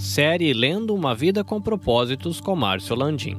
Série Lendo uma Vida com Propósitos com Márcio Landim.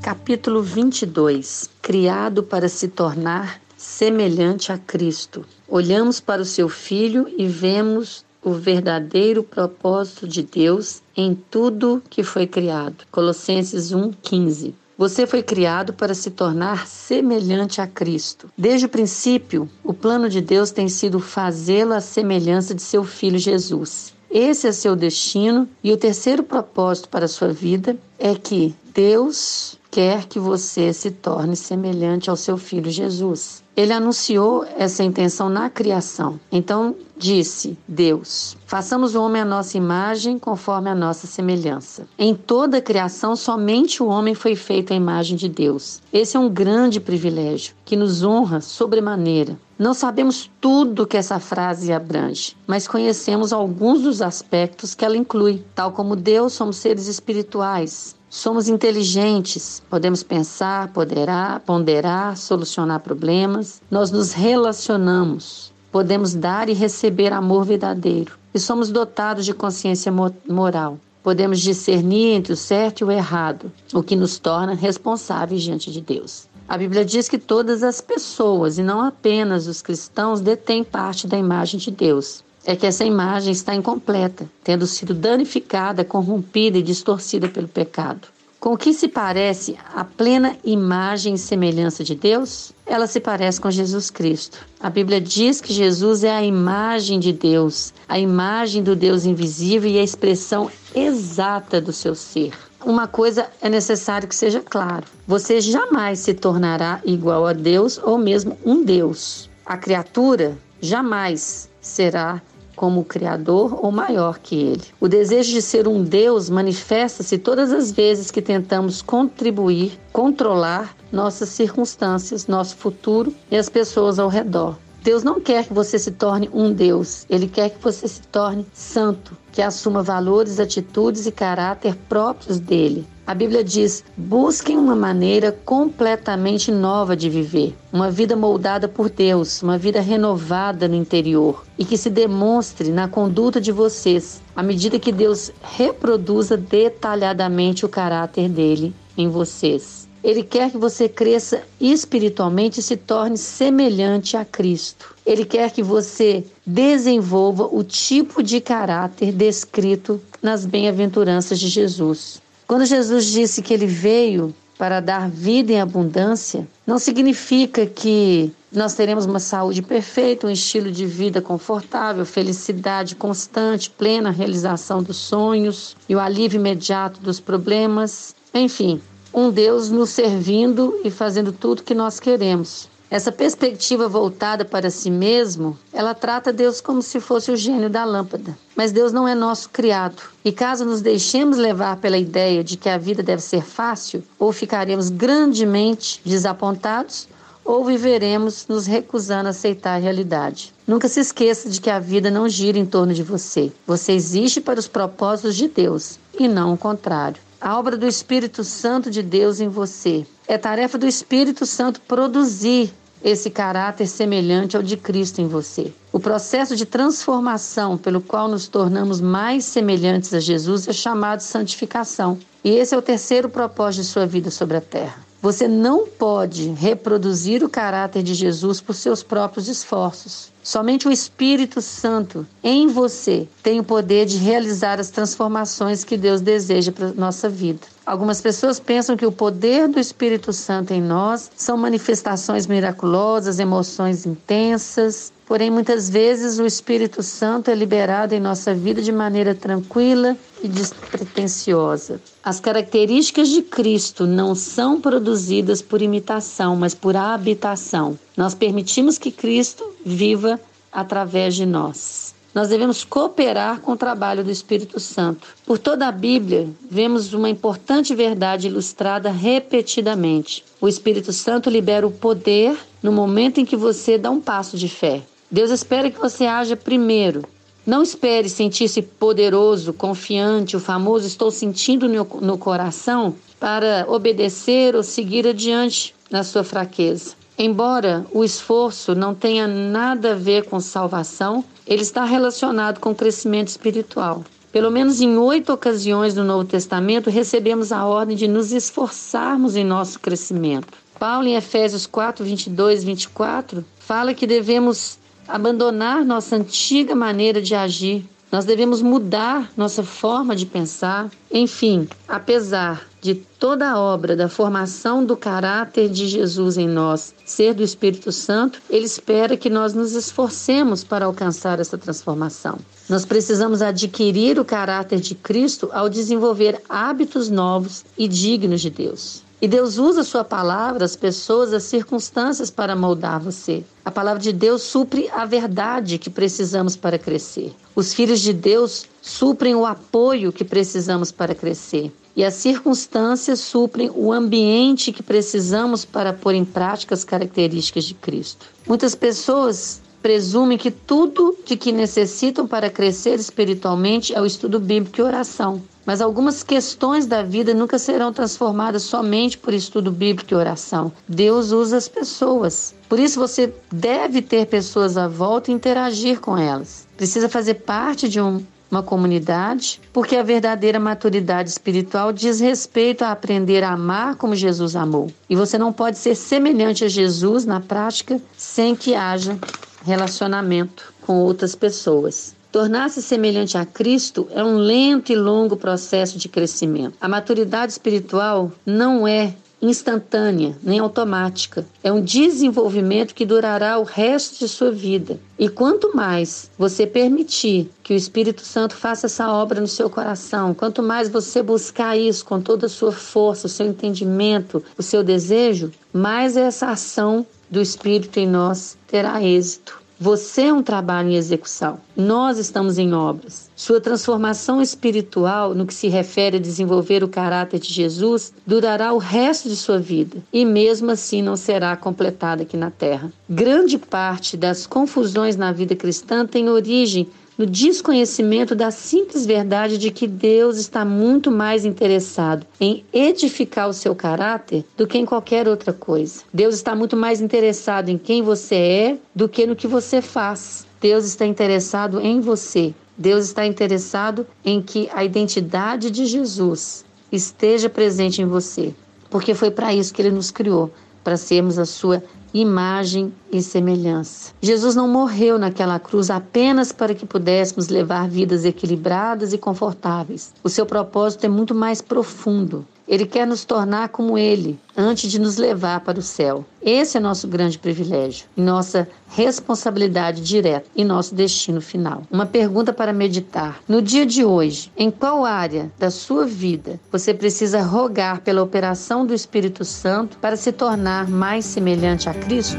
Capítulo 22 Criado para se tornar semelhante a Cristo. Olhamos para o seu Filho e vemos o verdadeiro propósito de Deus em tudo que foi criado. Colossenses 1:15. Você foi criado para se tornar semelhante a Cristo. Desde o princípio, o plano de Deus tem sido fazê-lo à semelhança de seu filho Jesus. Esse é seu destino e o terceiro propósito para a sua vida é que Deus quer que você se torne semelhante ao seu filho Jesus. Ele anunciou essa intenção na criação. Então disse Deus: façamos o homem à nossa imagem, conforme a nossa semelhança. Em toda a criação, somente o homem foi feito à imagem de Deus. Esse é um grande privilégio que nos honra sobremaneira. Não sabemos tudo que essa frase abrange, mas conhecemos alguns dos aspectos que ela inclui. Tal como Deus, somos seres espirituais, Somos inteligentes, podemos pensar, poderá, ponderar, solucionar problemas. Nós nos relacionamos, podemos dar e receber amor verdadeiro. E somos dotados de consciência moral. Podemos discernir entre o certo e o errado, o que nos torna responsáveis diante de Deus. A Bíblia diz que todas as pessoas, e não apenas os cristãos, detêm parte da imagem de Deus é que essa imagem está incompleta, tendo sido danificada, corrompida e distorcida pelo pecado. Com o que se parece a plena imagem e semelhança de Deus? Ela se parece com Jesus Cristo. A Bíblia diz que Jesus é a imagem de Deus, a imagem do Deus invisível e a expressão exata do seu ser. Uma coisa é necessário que seja claro: você jamais se tornará igual a Deus ou mesmo um Deus. A criatura jamais será como Criador ou maior que ele. O desejo de ser um Deus manifesta-se todas as vezes que tentamos contribuir, controlar nossas circunstâncias, nosso futuro e as pessoas ao redor. Deus não quer que você se torne um Deus, Ele quer que você se torne santo, que assuma valores, atitudes e caráter próprios dele. A Bíblia diz: busquem uma maneira completamente nova de viver, uma vida moldada por Deus, uma vida renovada no interior e que se demonstre na conduta de vocês, à medida que Deus reproduza detalhadamente o caráter dele em vocês. Ele quer que você cresça espiritualmente e se torne semelhante a Cristo. Ele quer que você desenvolva o tipo de caráter descrito nas bem-aventuranças de Jesus. Quando Jesus disse que ele veio para dar vida em abundância, não significa que nós teremos uma saúde perfeita, um estilo de vida confortável, felicidade constante, plena realização dos sonhos e o alívio imediato dos problemas. Enfim, um Deus nos servindo e fazendo tudo que nós queremos. Essa perspectiva voltada para si mesmo, ela trata Deus como se fosse o gênio da lâmpada. Mas Deus não é nosso criado. E caso nos deixemos levar pela ideia de que a vida deve ser fácil, ou ficaremos grandemente desapontados, ou viveremos nos recusando a aceitar a realidade. Nunca se esqueça de que a vida não gira em torno de você. Você existe para os propósitos de Deus e não o contrário. A obra do Espírito Santo de Deus em você. É tarefa do Espírito Santo produzir esse caráter semelhante ao de Cristo em você. O processo de transformação pelo qual nos tornamos mais semelhantes a Jesus é chamado santificação. E esse é o terceiro propósito de sua vida sobre a terra. Você não pode reproduzir o caráter de Jesus por seus próprios esforços. Somente o Espírito Santo em você tem o poder de realizar as transformações que Deus deseja para nossa vida. Algumas pessoas pensam que o poder do Espírito Santo em nós são manifestações miraculosas, emoções intensas, Porém, muitas vezes o Espírito Santo é liberado em nossa vida de maneira tranquila e despretensiosa. As características de Cristo não são produzidas por imitação, mas por habitação. Nós permitimos que Cristo viva através de nós. Nós devemos cooperar com o trabalho do Espírito Santo. Por toda a Bíblia, vemos uma importante verdade ilustrada repetidamente. O Espírito Santo libera o poder no momento em que você dá um passo de fé. Deus espera que você haja primeiro. Não espere sentir-se poderoso, confiante, o famoso estou sentindo no, coração para obedecer ou seguir adiante na sua fraqueza. Embora o esforço não tenha nada a ver com salvação, ele está relacionado com crescimento espiritual. Pelo menos em oito ocasiões no Novo Testamento recebemos a ordem de nos esforçarmos em nosso crescimento. Paulo, em Efésios 4, 22 e 24, fala que devemos abandonar nossa antiga maneira de agir. Nós devemos mudar nossa forma de pensar. Enfim, apesar de toda a obra da formação do caráter de Jesus em nós ser do Espírito Santo, ele espera que nós nos esforcemos para alcançar essa transformação. Nós precisamos adquirir o caráter de Cristo ao desenvolver hábitos novos e dignos de Deus. E Deus usa a sua palavra, as pessoas, as circunstâncias para moldar você. A palavra de Deus supre a verdade que precisamos para crescer. Os filhos de Deus suprem o apoio que precisamos para crescer. E as circunstâncias suprem o ambiente que precisamos para pôr em prática as características de Cristo. Muitas pessoas presumem que tudo de que necessitam para crescer espiritualmente é o estudo bíblico e oração. Mas algumas questões da vida nunca serão transformadas somente por estudo bíblico e oração. Deus usa as pessoas. Por isso você deve ter pessoas à volta e interagir com elas. Precisa fazer parte de um, uma comunidade, porque a verdadeira maturidade espiritual diz respeito a aprender a amar como Jesus amou. E você não pode ser semelhante a Jesus na prática sem que haja relacionamento com outras pessoas. Tornar-se semelhante a Cristo é um lento e longo processo de crescimento. A maturidade espiritual não é instantânea nem automática. É um desenvolvimento que durará o resto de sua vida. E quanto mais você permitir que o Espírito Santo faça essa obra no seu coração, quanto mais você buscar isso com toda a sua força, o seu entendimento, o seu desejo, mais essa ação do Espírito em nós terá êxito. Você é um trabalho em execução. Nós estamos em obras. Sua transformação espiritual, no que se refere a desenvolver o caráter de Jesus, durará o resto de sua vida e, mesmo assim, não será completada aqui na terra. Grande parte das confusões na vida cristã tem origem no desconhecimento da simples verdade de que Deus está muito mais interessado em edificar o seu caráter do que em qualquer outra coisa. Deus está muito mais interessado em quem você é do que no que você faz. Deus está interessado em você. Deus está interessado em que a identidade de Jesus esteja presente em você, porque foi para isso que ele nos criou, para sermos a sua imagem e semelhança. Jesus não morreu naquela cruz apenas para que pudéssemos levar vidas equilibradas e confortáveis. O seu propósito é muito mais profundo. Ele quer nos tornar como Ele, antes de nos levar para o céu. Esse é nosso grande privilégio, nossa responsabilidade direta e nosso destino final. Uma pergunta para meditar. No dia de hoje, em qual área da sua vida você precisa rogar pela operação do Espírito Santo para se tornar mais semelhante a Cristo?